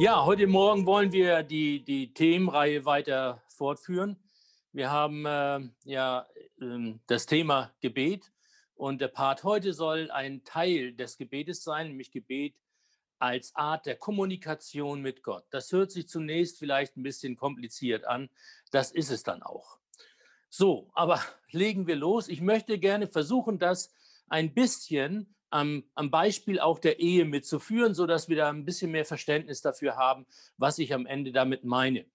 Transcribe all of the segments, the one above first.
Ja, heute Morgen wollen wir die, die Themenreihe weiter fortführen. Wir haben äh, ja äh, das Thema Gebet und der Part heute soll ein Teil des Gebetes sein, nämlich Gebet als Art der Kommunikation mit Gott. Das hört sich zunächst vielleicht ein bisschen kompliziert an, das ist es dann auch. So, aber legen wir los. Ich möchte gerne versuchen, das ein bisschen am, am Beispiel auch der Ehe mitzuführen, sodass wir da ein bisschen mehr Verständnis dafür haben, was ich am Ende damit meine.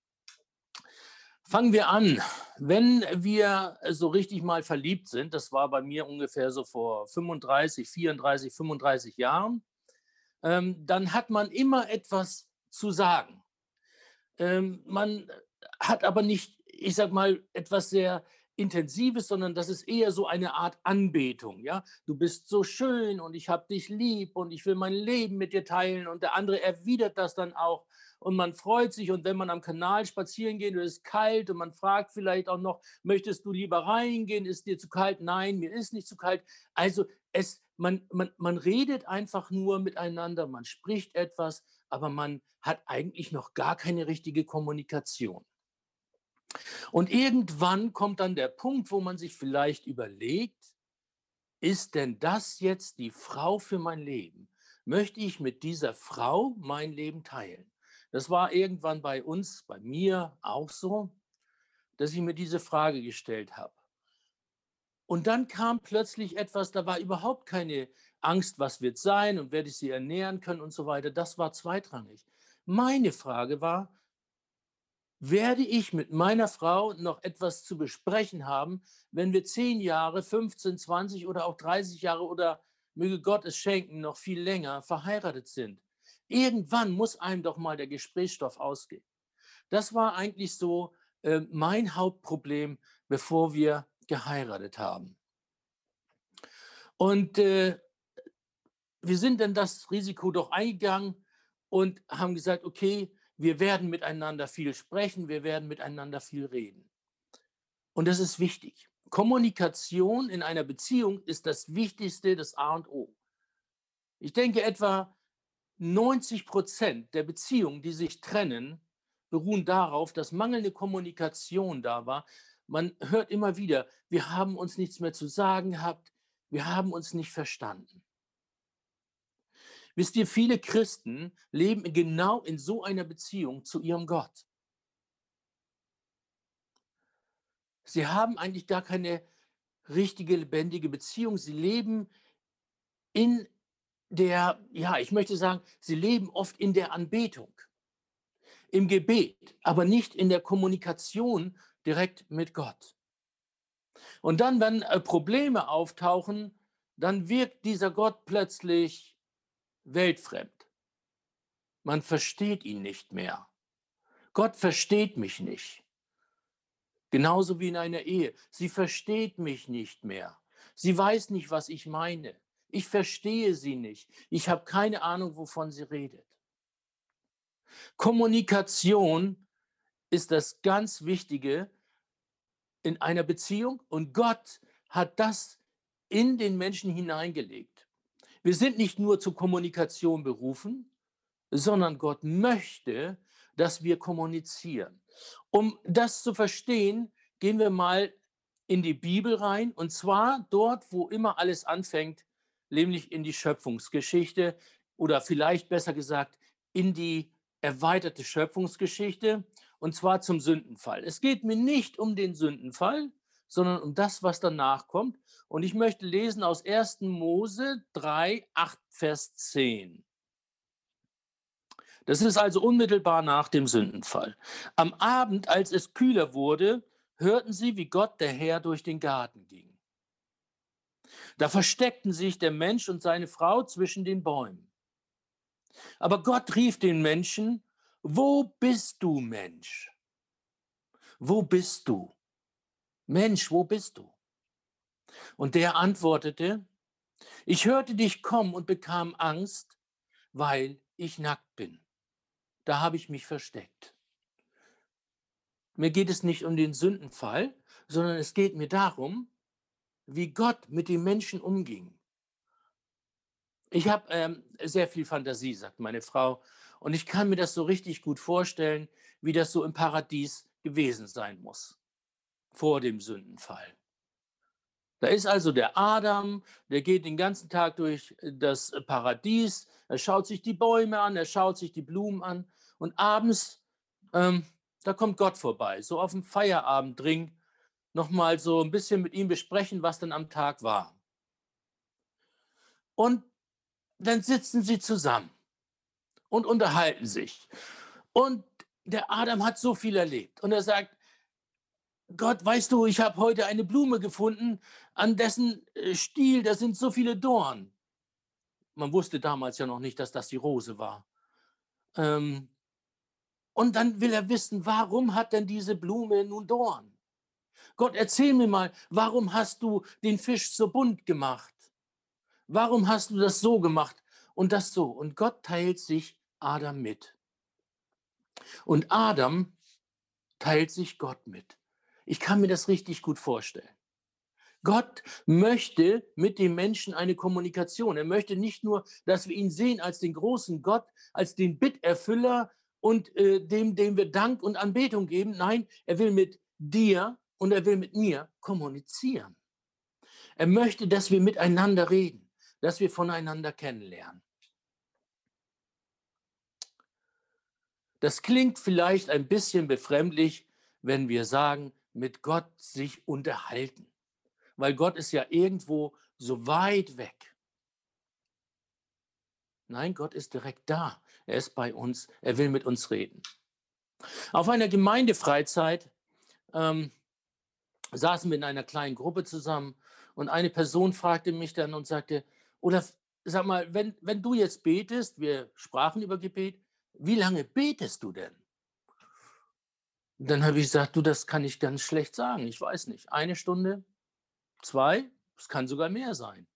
Fangen wir an. Wenn wir so richtig mal verliebt sind, das war bei mir ungefähr so vor 35, 34, 35 Jahren, ähm, dann hat man immer etwas zu sagen. Ähm, man hat aber nicht, ich sag mal, etwas sehr Intensives, sondern das ist eher so eine Art Anbetung. Ja, du bist so schön und ich habe dich lieb und ich will mein Leben mit dir teilen und der andere erwidert das dann auch und man freut sich und wenn man am Kanal spazieren geht und es ist kalt und man fragt vielleicht auch noch, möchtest du lieber reingehen? Ist dir zu kalt? Nein, mir ist nicht zu kalt. Also es, man, man, man redet einfach nur miteinander, man spricht etwas, aber man hat eigentlich noch gar keine richtige Kommunikation. Und irgendwann kommt dann der Punkt, wo man sich vielleicht überlegt, ist denn das jetzt die Frau für mein Leben? Möchte ich mit dieser Frau mein Leben teilen? Das war irgendwann bei uns, bei mir auch so, dass ich mir diese Frage gestellt habe. Und dann kam plötzlich etwas, da war überhaupt keine Angst, was wird sein und werde ich sie ernähren können und so weiter. Das war zweitrangig. Meine Frage war, werde ich mit meiner Frau noch etwas zu besprechen haben, wenn wir zehn Jahre, 15, 20 oder auch 30 Jahre oder möge Gott es schenken, noch viel länger verheiratet sind. Irgendwann muss einem doch mal der Gesprächsstoff ausgehen. Das war eigentlich so äh, mein Hauptproblem, bevor wir geheiratet haben. Und äh, wir sind dann das Risiko doch eingegangen und haben gesagt, okay, wir werden miteinander viel sprechen, wir werden miteinander viel reden. Und das ist wichtig. Kommunikation in einer Beziehung ist das Wichtigste, das A und O. Ich denke, etwa 90 Prozent der Beziehungen, die sich trennen, beruhen darauf, dass mangelnde Kommunikation da war. Man hört immer wieder, wir haben uns nichts mehr zu sagen gehabt, wir haben uns nicht verstanden. Wisst ihr, viele Christen leben genau in so einer Beziehung zu ihrem Gott. Sie haben eigentlich gar keine richtige, lebendige Beziehung. Sie leben in der, ja, ich möchte sagen, sie leben oft in der Anbetung, im Gebet, aber nicht in der Kommunikation direkt mit Gott. Und dann, wenn äh, Probleme auftauchen, dann wirkt dieser Gott plötzlich weltfremd. Man versteht ihn nicht mehr. Gott versteht mich nicht. Genauso wie in einer Ehe. Sie versteht mich nicht mehr. Sie weiß nicht, was ich meine. Ich verstehe sie nicht. Ich habe keine Ahnung, wovon sie redet. Kommunikation ist das ganz Wichtige in einer Beziehung und Gott hat das in den Menschen hineingelegt. Wir sind nicht nur zur Kommunikation berufen, sondern Gott möchte, dass wir kommunizieren. Um das zu verstehen, gehen wir mal in die Bibel rein und zwar dort, wo immer alles anfängt, nämlich in die Schöpfungsgeschichte oder vielleicht besser gesagt in die erweiterte Schöpfungsgeschichte und zwar zum Sündenfall. Es geht mir nicht um den Sündenfall, sondern um das, was danach kommt. Und ich möchte lesen aus 1. Mose 3, 8, Vers 10. Das ist also unmittelbar nach dem Sündenfall. Am Abend, als es kühler wurde, hörten sie, wie Gott der Herr durch den Garten ging. Da versteckten sich der Mensch und seine Frau zwischen den Bäumen. Aber Gott rief den Menschen, wo bist du, Mensch? Wo bist du? Mensch, wo bist du? Und der antwortete, ich hörte dich kommen und bekam Angst, weil ich nackt bin. Da habe ich mich versteckt. Mir geht es nicht um den Sündenfall, sondern es geht mir darum, wie Gott mit den Menschen umging. Ich habe ähm, sehr viel Fantasie, sagt meine Frau. Und ich kann mir das so richtig gut vorstellen, wie das so im Paradies gewesen sein muss, vor dem Sündenfall. Da ist also der Adam, der geht den ganzen Tag durch das Paradies, er schaut sich die Bäume an, er schaut sich die Blumen an und abends, ähm, da kommt Gott vorbei, so auf dem Feierabendring, nochmal so ein bisschen mit ihm besprechen, was denn am Tag war. Und dann sitzen sie zusammen und unterhalten sich. Und der Adam hat so viel erlebt. Und er sagt, Gott, weißt du, ich habe heute eine Blume gefunden, an dessen äh, Stiel, da sind so viele Dorn. Man wusste damals ja noch nicht, dass das die Rose war. Ähm, und dann will er wissen, warum hat denn diese Blume nun Dorn? Gott, erzähl mir mal, warum hast du den Fisch so bunt gemacht? Warum hast du das so gemacht und das so? Und Gott teilt sich Adam mit. Und Adam teilt sich Gott mit. Ich kann mir das richtig gut vorstellen. Gott möchte mit dem Menschen eine Kommunikation. Er möchte nicht nur, dass wir ihn sehen als den großen Gott, als den Bitterfüller und äh, dem, dem wir Dank und Anbetung geben. Nein, er will mit dir und er will mit mir kommunizieren. Er möchte, dass wir miteinander reden, dass wir voneinander kennenlernen. Das klingt vielleicht ein bisschen befremdlich, wenn wir sagen, mit Gott sich unterhalten, weil Gott ist ja irgendwo so weit weg. Nein, Gott ist direkt da. Er ist bei uns. Er will mit uns reden. Auf einer Gemeindefreizeit ähm, saßen wir in einer kleinen Gruppe zusammen und eine Person fragte mich dann und sagte, oder sag mal, wenn, wenn du jetzt betest, wir sprachen über Gebet, wie lange betest du denn? Dann habe ich gesagt, du, das kann ich ganz schlecht sagen. Ich weiß nicht. Eine Stunde, zwei, es kann sogar mehr sein.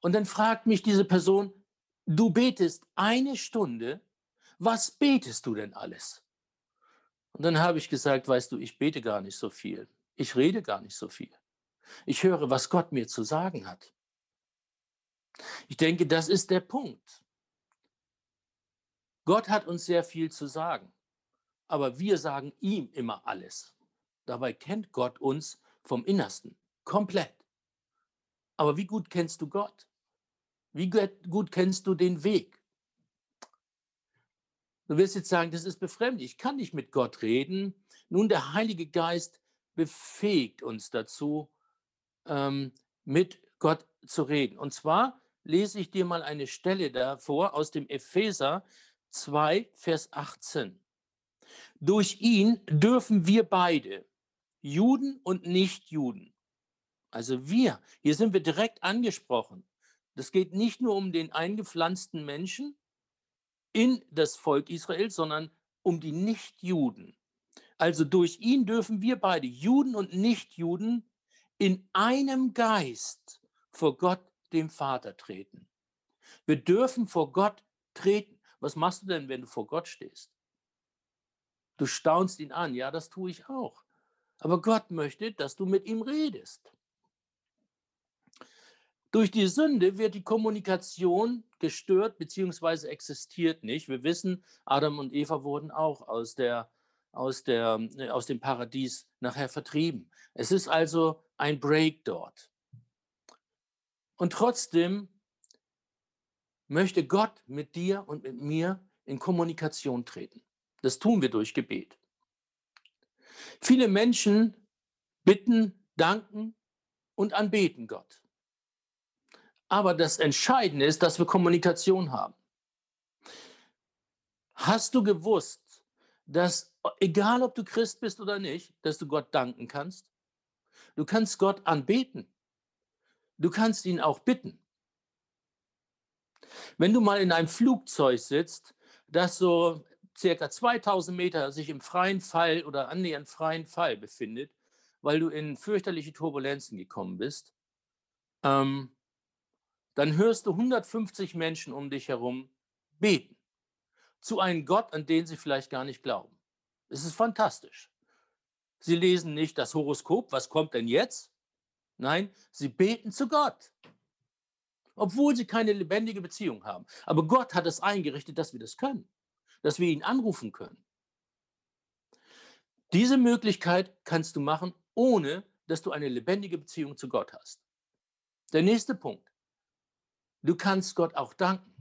Und dann fragt mich diese Person, du betest eine Stunde, was betest du denn alles? Und dann habe ich gesagt, weißt du, ich bete gar nicht so viel. Ich rede gar nicht so viel. Ich höre, was Gott mir zu sagen hat. Ich denke, das ist der Punkt. Gott hat uns sehr viel zu sagen, aber wir sagen ihm immer alles. Dabei kennt Gott uns vom Innersten, komplett. Aber wie gut kennst du Gott? Wie gut kennst du den Weg? Du wirst jetzt sagen, das ist befremdlich. Ich kann nicht mit Gott reden. Nun, der Heilige Geist befähigt uns dazu, ähm, mit Gott zu reden. Und zwar lese ich dir mal eine Stelle davor aus dem Epheser 2, Vers 18. Durch ihn dürfen wir beide, Juden und Nichtjuden, also wir, hier sind wir direkt angesprochen. Das geht nicht nur um den eingepflanzten Menschen in das Volk Israel, sondern um die Nichtjuden. Also durch ihn dürfen wir beide, Juden und Nichtjuden, in einem Geist vor Gott, dem Vater, treten. Wir dürfen vor Gott treten. Was machst du denn, wenn du vor Gott stehst? Du staunst ihn an. Ja, das tue ich auch. Aber Gott möchte, dass du mit ihm redest. Durch die Sünde wird die Kommunikation gestört bzw. existiert nicht. Wir wissen, Adam und Eva wurden auch aus, der, aus, der, äh, aus dem Paradies nachher vertrieben. Es ist also ein Break dort. Und trotzdem möchte Gott mit dir und mit mir in Kommunikation treten. Das tun wir durch Gebet. Viele Menschen bitten, danken und anbeten Gott. Aber das Entscheidende ist, dass wir Kommunikation haben. Hast du gewusst, dass egal ob du Christ bist oder nicht, dass du Gott danken kannst? Du kannst Gott anbeten. Du kannst ihn auch bitten. Wenn du mal in einem Flugzeug sitzt, das so circa 2000 Meter sich im freien Fall oder annähernd freien Fall befindet, weil du in fürchterliche Turbulenzen gekommen bist, ähm, dann hörst du 150 Menschen um dich herum beten zu einem Gott, an den sie vielleicht gar nicht glauben. Es ist fantastisch. Sie lesen nicht das Horoskop, was kommt denn jetzt? Nein, sie beten zu Gott obwohl sie keine lebendige Beziehung haben. Aber Gott hat es eingerichtet, dass wir das können. Dass wir ihn anrufen können. Diese Möglichkeit kannst du machen, ohne dass du eine lebendige Beziehung zu Gott hast. Der nächste Punkt. Du kannst Gott auch danken,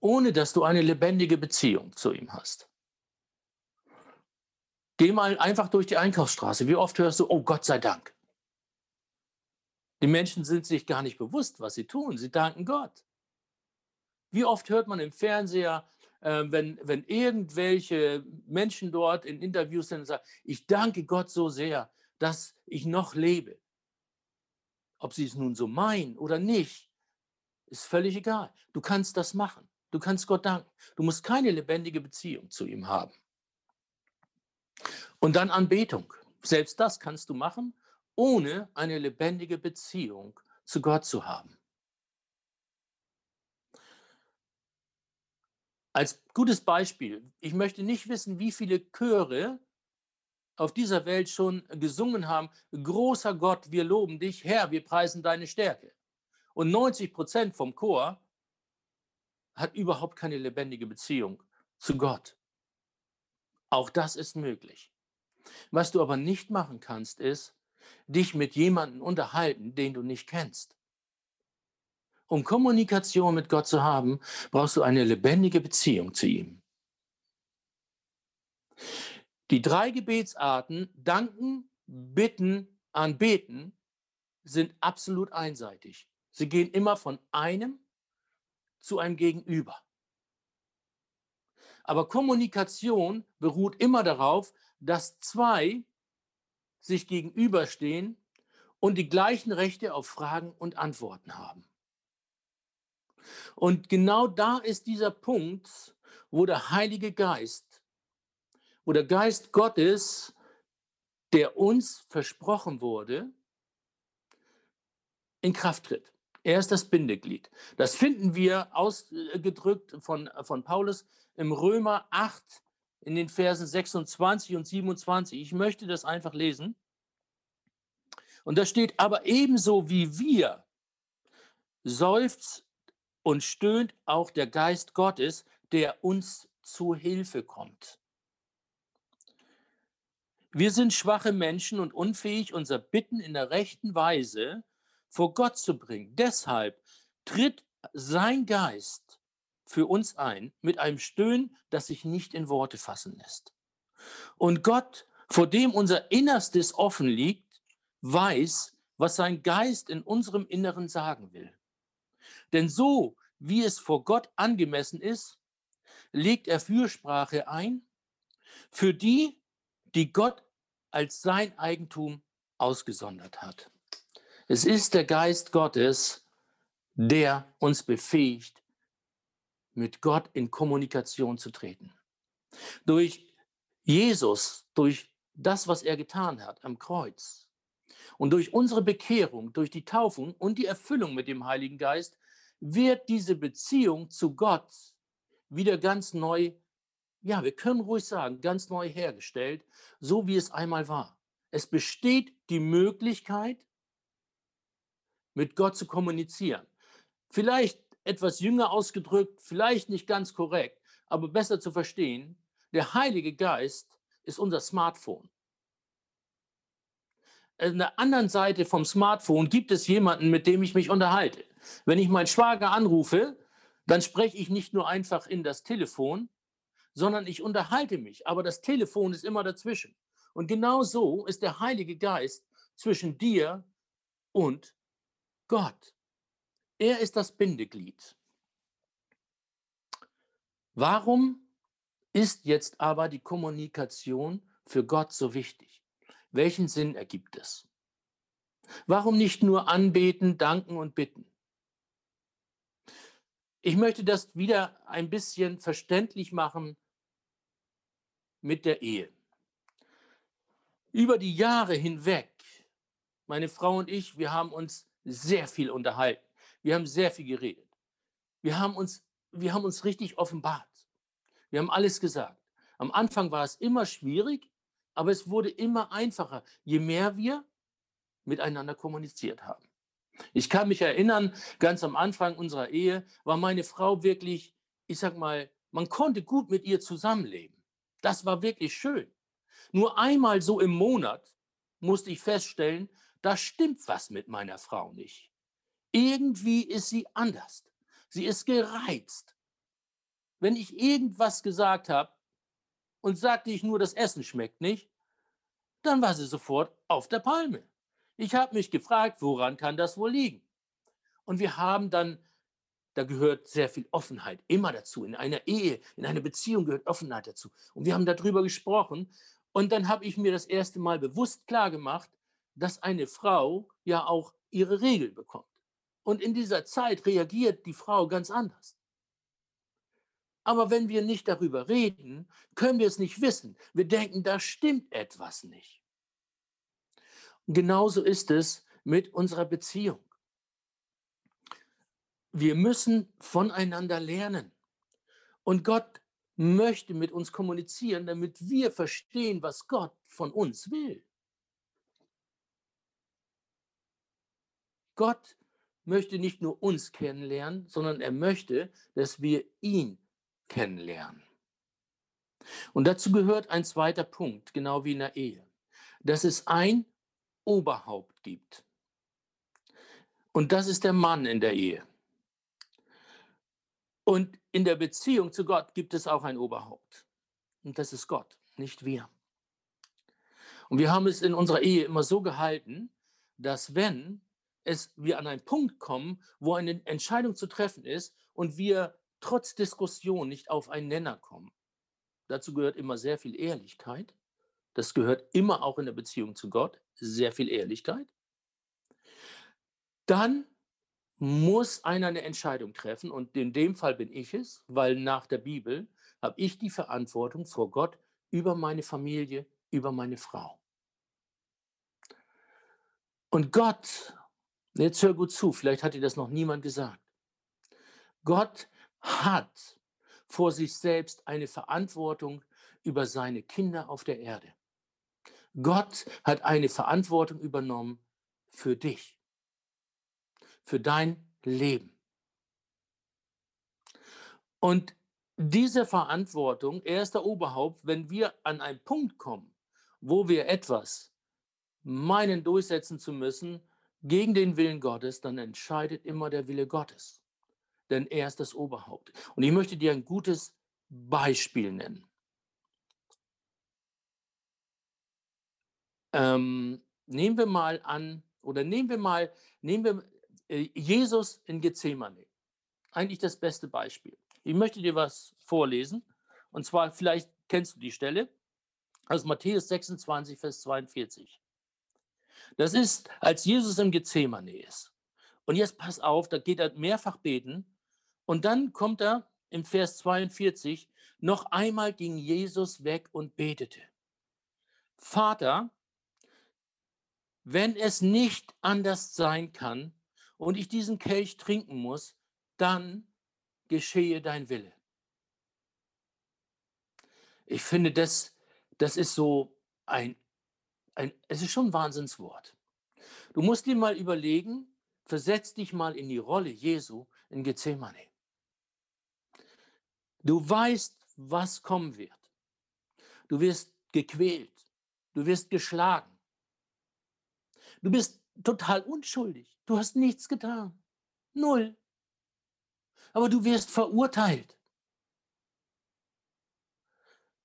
ohne dass du eine lebendige Beziehung zu ihm hast. Geh mal einfach durch die Einkaufsstraße. Wie oft hörst du, oh Gott sei Dank. Die Menschen sind sich gar nicht bewusst, was sie tun. Sie danken Gott. Wie oft hört man im Fernseher, äh, wenn, wenn irgendwelche Menschen dort in Interviews sind und sagen, ich danke Gott so sehr, dass ich noch lebe. Ob sie es nun so meinen oder nicht, ist völlig egal. Du kannst das machen. Du kannst Gott danken. Du musst keine lebendige Beziehung zu ihm haben. Und dann Anbetung. Selbst das kannst du machen, ohne eine lebendige Beziehung zu Gott zu haben. Als gutes Beispiel, ich möchte nicht wissen, wie viele Chöre auf dieser Welt schon gesungen haben, großer Gott, wir loben dich, Herr, wir preisen deine Stärke. Und 90 Prozent vom Chor hat überhaupt keine lebendige Beziehung zu Gott. Auch das ist möglich. Was du aber nicht machen kannst, ist, dich mit jemandem unterhalten, den du nicht kennst. Um Kommunikation mit Gott zu haben, brauchst du eine lebendige Beziehung zu ihm. Die drei Gebetsarten, danken, bitten, anbeten, sind absolut einseitig. Sie gehen immer von einem zu einem Gegenüber. Aber Kommunikation beruht immer darauf, dass zwei sich gegenüberstehen und die gleichen Rechte auf Fragen und Antworten haben. Und genau da ist dieser Punkt, wo der Heilige Geist, wo der Geist Gottes, der uns versprochen wurde, in Kraft tritt. Er ist das Bindeglied. Das finden wir ausgedrückt von, von Paulus im Römer 8 in den Versen 26 und 27. Ich möchte das einfach lesen. Und da steht, aber ebenso wie wir seufzt und stöhnt auch der Geist Gottes, der uns zu Hilfe kommt. Wir sind schwache Menschen und unfähig, unser Bitten in der rechten Weise vor Gott zu bringen. Deshalb tritt sein Geist für uns ein mit einem Stöhnen, das sich nicht in Worte fassen lässt. Und Gott, vor dem unser Innerstes offen liegt, weiß, was sein Geist in unserem Inneren sagen will. Denn so, wie es vor Gott angemessen ist, legt er Fürsprache ein für die, die Gott als sein Eigentum ausgesondert hat. Es ist der Geist Gottes, der uns befähigt, mit Gott in Kommunikation zu treten. Durch Jesus, durch das, was er getan hat am Kreuz und durch unsere Bekehrung, durch die Taufung und die Erfüllung mit dem Heiligen Geist wird diese Beziehung zu Gott wieder ganz neu, ja, wir können ruhig sagen, ganz neu hergestellt, so wie es einmal war. Es besteht die Möglichkeit, mit Gott zu kommunizieren. Vielleicht etwas jünger ausgedrückt, vielleicht nicht ganz korrekt, aber besser zu verstehen, der Heilige Geist ist unser Smartphone. An der anderen Seite vom Smartphone gibt es jemanden, mit dem ich mich unterhalte. Wenn ich meinen Schwager anrufe, dann spreche ich nicht nur einfach in das Telefon, sondern ich unterhalte mich. Aber das Telefon ist immer dazwischen. Und genau so ist der Heilige Geist zwischen dir und Gott. Er ist das Bindeglied. Warum ist jetzt aber die Kommunikation für Gott so wichtig? Welchen Sinn ergibt es? Warum nicht nur anbeten, danken und bitten? Ich möchte das wieder ein bisschen verständlich machen mit der Ehe. Über die Jahre hinweg, meine Frau und ich, wir haben uns sehr viel unterhalten. Wir haben sehr viel geredet. Wir haben uns, wir haben uns richtig offenbart. Wir haben alles gesagt. Am Anfang war es immer schwierig, aber es wurde immer einfacher, je mehr wir miteinander kommuniziert haben. Ich kann mich erinnern, ganz am Anfang unserer Ehe war meine Frau wirklich, ich sag mal, Man konnte gut mit ihr zusammenleben. Das war wirklich schön. Nur einmal so im Monat musste ich feststellen, da stimmt was mit meiner Frau nicht. Irgendwie ist sie anders. Sie ist gereizt. Wenn ich irgendwas gesagt habe und sagte ich nur, das Essen schmeckt nicht, dann war sie sofort auf der Palme. Ich habe mich gefragt, woran kann das wohl liegen? Und wir haben dann, da gehört sehr viel Offenheit immer dazu. In einer Ehe, in einer Beziehung gehört Offenheit dazu. Und wir haben darüber gesprochen. Und dann habe ich mir das erste Mal bewusst klar gemacht, dass eine Frau ja auch ihre Regel bekommt. Und in dieser Zeit reagiert die Frau ganz anders. Aber wenn wir nicht darüber reden, können wir es nicht wissen. Wir denken, da stimmt etwas nicht. Und genauso ist es mit unserer Beziehung. Wir müssen voneinander lernen. Und Gott möchte mit uns kommunizieren, damit wir verstehen, was Gott von uns will. Gott möchte nicht nur uns kennenlernen, sondern er möchte, dass wir ihn kennenlernen. Und dazu gehört ein zweiter Punkt, genau wie in der Ehe, dass es ein Oberhaupt gibt. Und das ist der Mann in der Ehe. Und in der Beziehung zu Gott gibt es auch ein Oberhaupt. Und das ist Gott, nicht wir. Und wir haben es in unserer Ehe immer so gehalten, dass wenn es wir an einen Punkt kommen, wo eine Entscheidung zu treffen ist und wir trotz Diskussion nicht auf einen Nenner kommen. Dazu gehört immer sehr viel Ehrlichkeit. Das gehört immer auch in der Beziehung zu Gott, sehr viel Ehrlichkeit. Dann muss einer eine Entscheidung treffen und in dem Fall bin ich es, weil nach der Bibel habe ich die Verantwortung vor Gott über meine Familie, über meine Frau. Und Gott, jetzt hör gut zu, vielleicht hat dir das noch niemand gesagt. Gott hat vor sich selbst eine Verantwortung über seine Kinder auf der Erde. Gott hat eine Verantwortung übernommen für dich, für dein Leben. Und diese Verantwortung, er ist der Oberhaupt, wenn wir an einen Punkt kommen, wo wir etwas meinen durchsetzen zu müssen gegen den Willen Gottes, dann entscheidet immer der Wille Gottes denn er ist das Oberhaupt. Und ich möchte dir ein gutes Beispiel nennen. Ähm, nehmen wir mal an, oder nehmen wir mal, nehmen wir äh, Jesus in Gethsemane. Eigentlich das beste Beispiel. Ich möchte dir was vorlesen. Und zwar, vielleicht kennst du die Stelle, aus Matthäus 26, Vers 42. Das ist, als Jesus im Gethsemane ist. Und jetzt pass auf, da geht er mehrfach beten und dann kommt er im Vers 42, noch einmal ging Jesus weg und betete. Vater, wenn es nicht anders sein kann und ich diesen Kelch trinken muss, dann geschehe dein Wille. Ich finde, das, das ist so ein, ein, es ist schon ein Wahnsinnswort. Du musst dir mal überlegen, versetz dich mal in die Rolle Jesu in Gethsemane. Du weißt, was kommen wird. Du wirst gequält. Du wirst geschlagen. Du bist total unschuldig. Du hast nichts getan. Null. Aber du wirst verurteilt.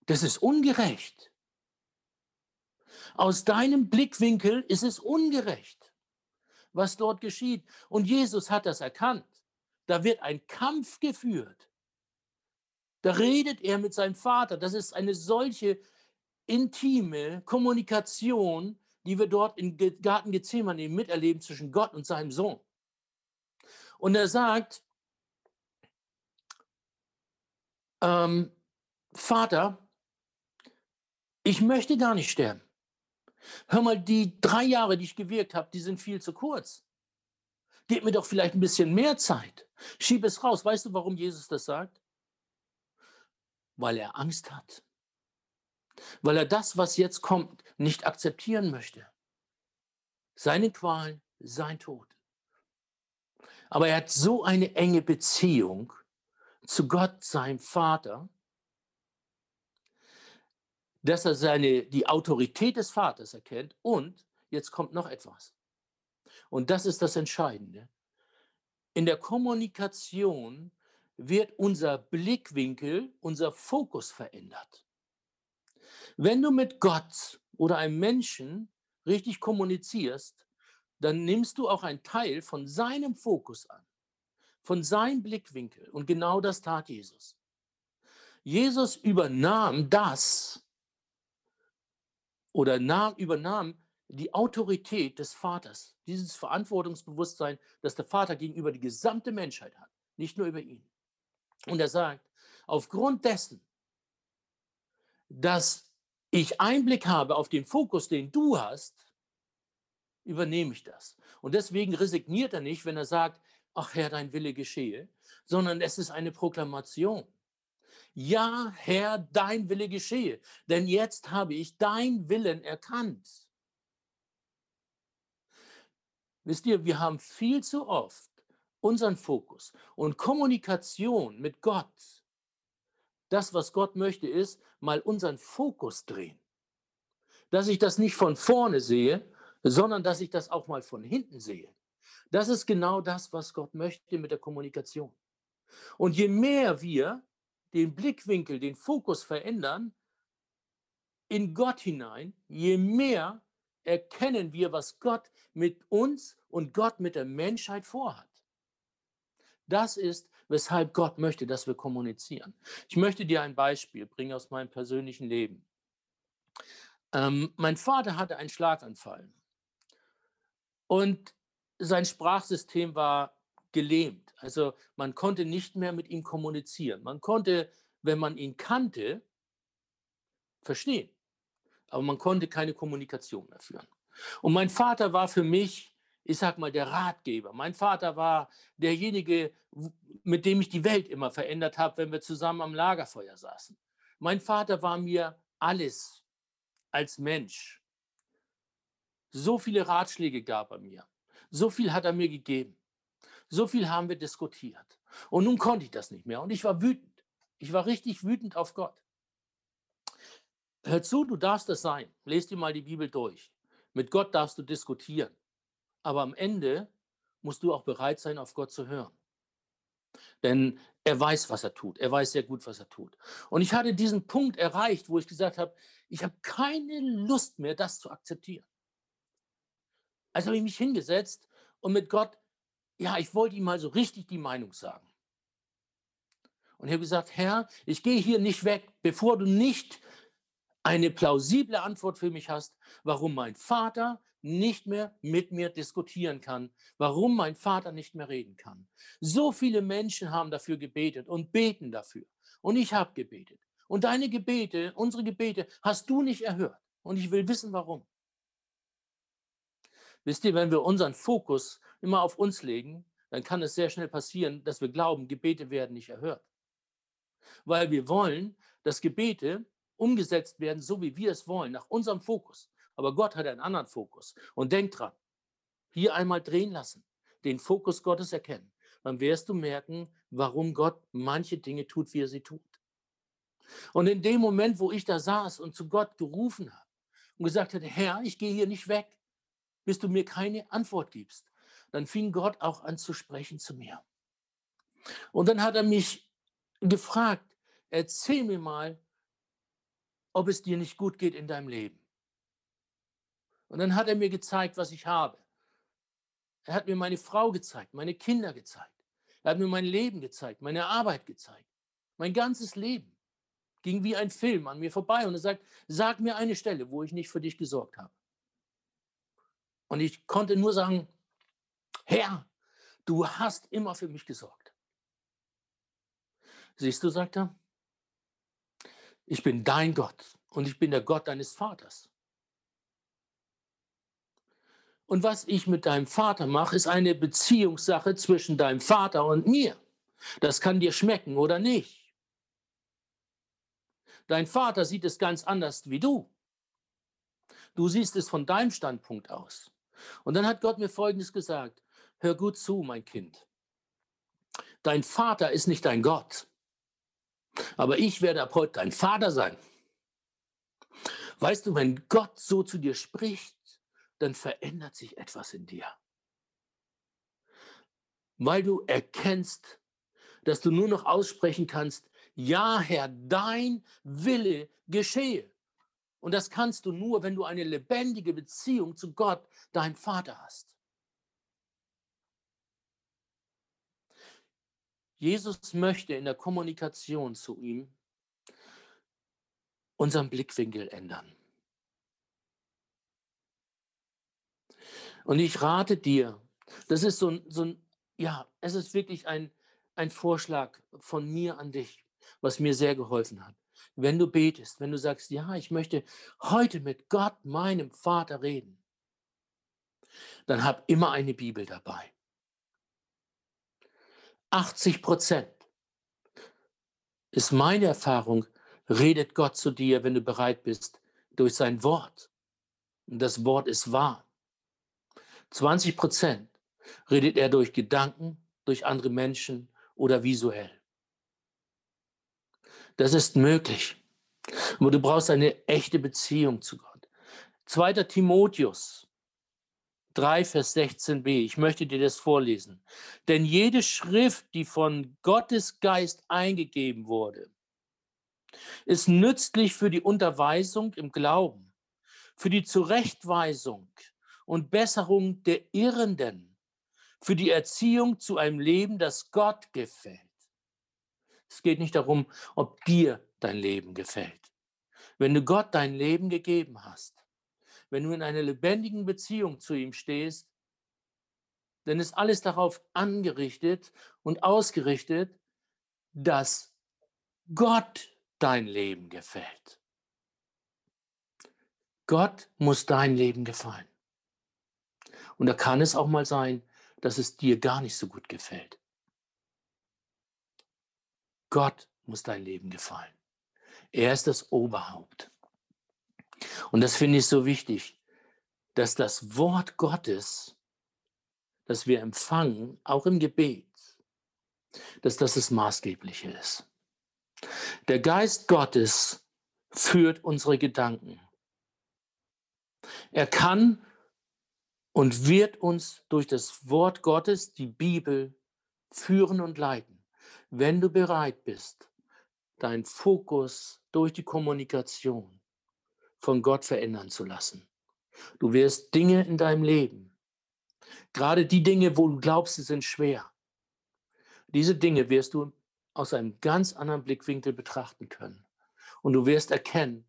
Das ist ungerecht. Aus deinem Blickwinkel ist es ungerecht, was dort geschieht. Und Jesus hat das erkannt. Da wird ein Kampf geführt. Da redet er mit seinem Vater. Das ist eine solche intime Kommunikation, die wir dort im Garten Gethsemane miterleben zwischen Gott und seinem Sohn. Und er sagt, ähm, Vater, ich möchte gar nicht sterben. Hör mal, die drei Jahre, die ich gewirkt habe, die sind viel zu kurz. Gib mir doch vielleicht ein bisschen mehr Zeit. Schieb es raus. Weißt du, warum Jesus das sagt? Weil er Angst hat. Weil er das, was jetzt kommt, nicht akzeptieren möchte. Seine Qualen, sein Tod. Aber er hat so eine enge Beziehung zu Gott, seinem Vater, dass er seine, die Autorität des Vaters erkennt und jetzt kommt noch etwas. Und das ist das Entscheidende. In der Kommunikation wird unser Blickwinkel, unser Fokus verändert. Wenn du mit Gott oder einem Menschen richtig kommunizierst, dann nimmst du auch einen Teil von seinem Fokus an, von seinem Blickwinkel. Und genau das tat Jesus. Jesus übernahm das oder nahm, übernahm die Autorität des Vaters, dieses Verantwortungsbewusstsein, das der Vater gegenüber die gesamte Menschheit hat, nicht nur über ihn. Und er sagt, aufgrund dessen, dass ich Einblick habe auf den Fokus, den du hast, übernehme ich das. Und deswegen resigniert er nicht, wenn er sagt, ach Herr, dein Wille geschehe, sondern es ist eine Proklamation. Ja, Herr, dein Wille geschehe, denn jetzt habe ich dein Willen erkannt. Wisst ihr, wir haben viel zu oft unseren Fokus und Kommunikation mit Gott. Das, was Gott möchte, ist mal unseren Fokus drehen. Dass ich das nicht von vorne sehe, sondern dass ich das auch mal von hinten sehe. Das ist genau das, was Gott möchte mit der Kommunikation. Und je mehr wir den Blickwinkel, den Fokus verändern in Gott hinein, je mehr erkennen wir, was Gott mit uns und Gott mit der Menschheit vorhat. Das ist, weshalb Gott möchte, dass wir kommunizieren. Ich möchte dir ein Beispiel bringen aus meinem persönlichen Leben. Ähm, mein Vater hatte einen Schlaganfall und sein Sprachsystem war gelähmt. Also man konnte nicht mehr mit ihm kommunizieren. Man konnte, wenn man ihn kannte, verstehen aber man konnte keine Kommunikation mehr führen. Und mein Vater war für mich, ich sag mal, der Ratgeber. Mein Vater war derjenige, mit dem ich die Welt immer verändert habe, wenn wir zusammen am Lagerfeuer saßen. Mein Vater war mir alles als Mensch. So viele Ratschläge gab er mir. So viel hat er mir gegeben. So viel haben wir diskutiert. Und nun konnte ich das nicht mehr. Und ich war wütend. Ich war richtig wütend auf Gott. Hör zu, du darfst es sein. Lest dir mal die Bibel durch. Mit Gott darfst du diskutieren. Aber am Ende musst du auch bereit sein, auf Gott zu hören. Denn er weiß, was er tut. Er weiß sehr gut, was er tut. Und ich hatte diesen Punkt erreicht, wo ich gesagt habe, ich habe keine Lust mehr, das zu akzeptieren. Also habe ich mich hingesetzt und mit Gott, ja, ich wollte ihm mal so richtig die Meinung sagen. Und ich habe gesagt, Herr, ich gehe hier nicht weg, bevor du nicht eine plausible Antwort für mich hast, warum mein Vater nicht mehr mit mir diskutieren kann, warum mein Vater nicht mehr reden kann. So viele Menschen haben dafür gebetet und beten dafür. Und ich habe gebetet. Und deine Gebete, unsere Gebete, hast du nicht erhört. Und ich will wissen, warum. Wisst ihr, wenn wir unseren Fokus immer auf uns legen, dann kann es sehr schnell passieren, dass wir glauben, Gebete werden nicht erhört. Weil wir wollen, dass Gebete umgesetzt werden, so wie wir es wollen, nach unserem Fokus. Aber Gott hat einen anderen Fokus. Und denk dran, hier einmal drehen lassen, den Fokus Gottes erkennen. Dann wirst du merken, warum Gott manche Dinge tut, wie er sie tut. Und in dem Moment, wo ich da saß und zu Gott gerufen habe und gesagt hatte, Herr, ich gehe hier nicht weg, bis du mir keine Antwort gibst, dann fing Gott auch an zu sprechen zu mir. Und dann hat er mich gefragt, erzähl mir mal, ob es dir nicht gut geht in deinem Leben. Und dann hat er mir gezeigt, was ich habe. Er hat mir meine Frau gezeigt, meine Kinder gezeigt. Er hat mir mein Leben gezeigt, meine Arbeit gezeigt. Mein ganzes Leben ging wie ein Film an mir vorbei und er sagt, sag mir eine Stelle, wo ich nicht für dich gesorgt habe. Und ich konnte nur sagen, Herr, du hast immer für mich gesorgt. Siehst du, sagt er, ich bin dein Gott und ich bin der Gott deines Vaters. Und was ich mit deinem Vater mache, ist eine Beziehungssache zwischen deinem Vater und mir. Das kann dir schmecken oder nicht. Dein Vater sieht es ganz anders wie du. Du siehst es von deinem Standpunkt aus. Und dann hat Gott mir Folgendes gesagt. Hör gut zu, mein Kind. Dein Vater ist nicht dein Gott. Aber ich werde ab heute dein Vater sein. Weißt du, wenn Gott so zu dir spricht, dann verändert sich etwas in dir. Weil du erkennst, dass du nur noch aussprechen kannst, ja Herr, dein Wille geschehe. Und das kannst du nur, wenn du eine lebendige Beziehung zu Gott, deinem Vater hast. Jesus möchte in der Kommunikation zu ihm unseren Blickwinkel ändern. Und ich rate dir, das ist so ein, so ein ja, es ist wirklich ein, ein Vorschlag von mir an dich, was mir sehr geholfen hat. Wenn du betest, wenn du sagst, ja, ich möchte heute mit Gott, meinem Vater, reden, dann hab immer eine Bibel dabei. 80 Prozent ist meine Erfahrung, redet Gott zu dir, wenn du bereit bist, durch sein Wort. Und das Wort ist wahr. 20 Prozent redet er durch Gedanken, durch andere Menschen oder visuell. Das ist möglich. Aber du brauchst eine echte Beziehung zu Gott. 2. Timotheus 3, Vers 16b. Ich möchte dir das vorlesen. Denn jede Schrift, die von Gottes Geist eingegeben wurde, ist nützlich für die Unterweisung im Glauben, für die Zurechtweisung und Besserung der Irrenden, für die Erziehung zu einem Leben, das Gott gefällt. Es geht nicht darum, ob dir dein Leben gefällt. Wenn du Gott dein Leben gegeben hast, wenn du in einer lebendigen Beziehung zu ihm stehst, dann ist alles darauf angerichtet und ausgerichtet, dass Gott dein Leben gefällt. Gott muss dein Leben gefallen. Und da kann es auch mal sein, dass es dir gar nicht so gut gefällt. Gott muss dein Leben gefallen. Er ist das Oberhaupt. Und das finde ich so wichtig, dass das Wort Gottes, das wir empfangen, auch im Gebet, dass das das Maßgebliche ist. Der Geist Gottes führt unsere Gedanken. Er kann und wird uns durch das Wort Gottes, die Bibel, führen und leiten, wenn du bereit bist, deinen Fokus durch die Kommunikation von Gott verändern zu lassen. Du wirst Dinge in deinem Leben, gerade die Dinge, wo du glaubst, sie sind schwer, diese Dinge wirst du aus einem ganz anderen Blickwinkel betrachten können. Und du wirst erkennen,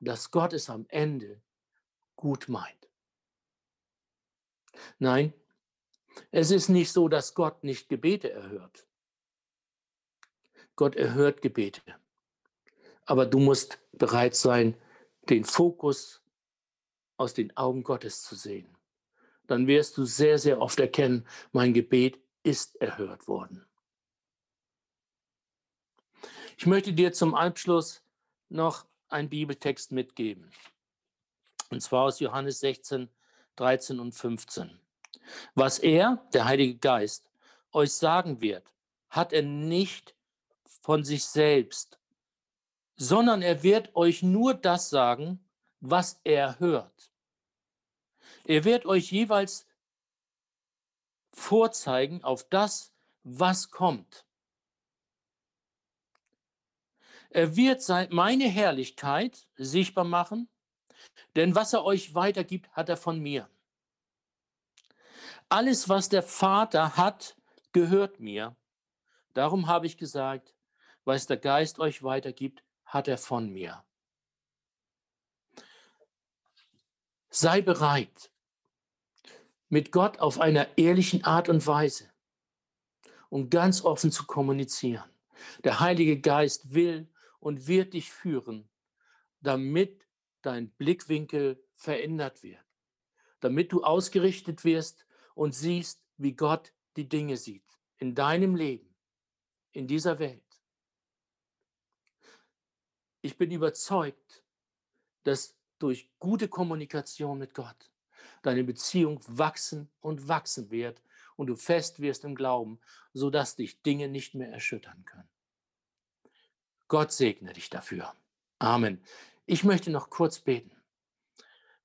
dass Gott es am Ende gut meint. Nein, es ist nicht so, dass Gott nicht Gebete erhört. Gott erhört Gebete. Aber du musst bereit sein, den Fokus aus den Augen Gottes zu sehen. Dann wirst du sehr, sehr oft erkennen, mein Gebet ist erhört worden. Ich möchte dir zum Abschluss noch einen Bibeltext mitgeben. Und zwar aus Johannes 16, 13 und 15. Was er, der Heilige Geist, euch sagen wird, hat er nicht von sich selbst sondern er wird euch nur das sagen, was er hört. Er wird euch jeweils vorzeigen auf das, was kommt. Er wird meine Herrlichkeit sichtbar machen, denn was er euch weitergibt, hat er von mir. Alles, was der Vater hat, gehört mir. Darum habe ich gesagt, was der Geist euch weitergibt, hat er von mir. Sei bereit, mit Gott auf einer ehrlichen Art und Weise und ganz offen zu kommunizieren. Der Heilige Geist will und wird dich führen, damit dein Blickwinkel verändert wird, damit du ausgerichtet wirst und siehst, wie Gott die Dinge sieht in deinem Leben, in dieser Welt. Ich bin überzeugt, dass durch gute Kommunikation mit Gott deine Beziehung wachsen und wachsen wird und du fest wirst im Glauben, sodass dich Dinge nicht mehr erschüttern können. Gott segne dich dafür. Amen. Ich möchte noch kurz beten.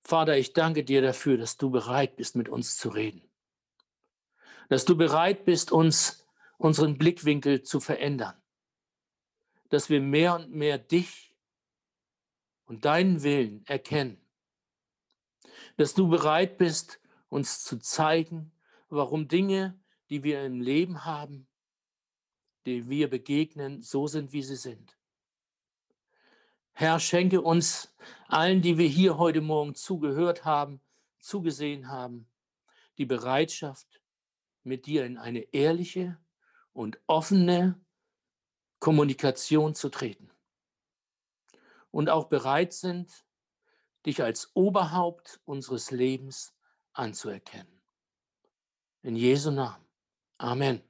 Vater, ich danke dir dafür, dass du bereit bist, mit uns zu reden. Dass du bereit bist, uns unseren Blickwinkel zu verändern. Dass wir mehr und mehr dich und deinen Willen erkennen. Dass du bereit bist, uns zu zeigen, warum Dinge, die wir im Leben haben, die wir begegnen, so sind, wie sie sind. Herr, schenke uns allen, die wir hier heute Morgen zugehört haben, zugesehen haben, die Bereitschaft, mit dir in eine ehrliche und offene Kommunikation zu treten. Und auch bereit sind, dich als Oberhaupt unseres Lebens anzuerkennen. In Jesu Namen. Amen.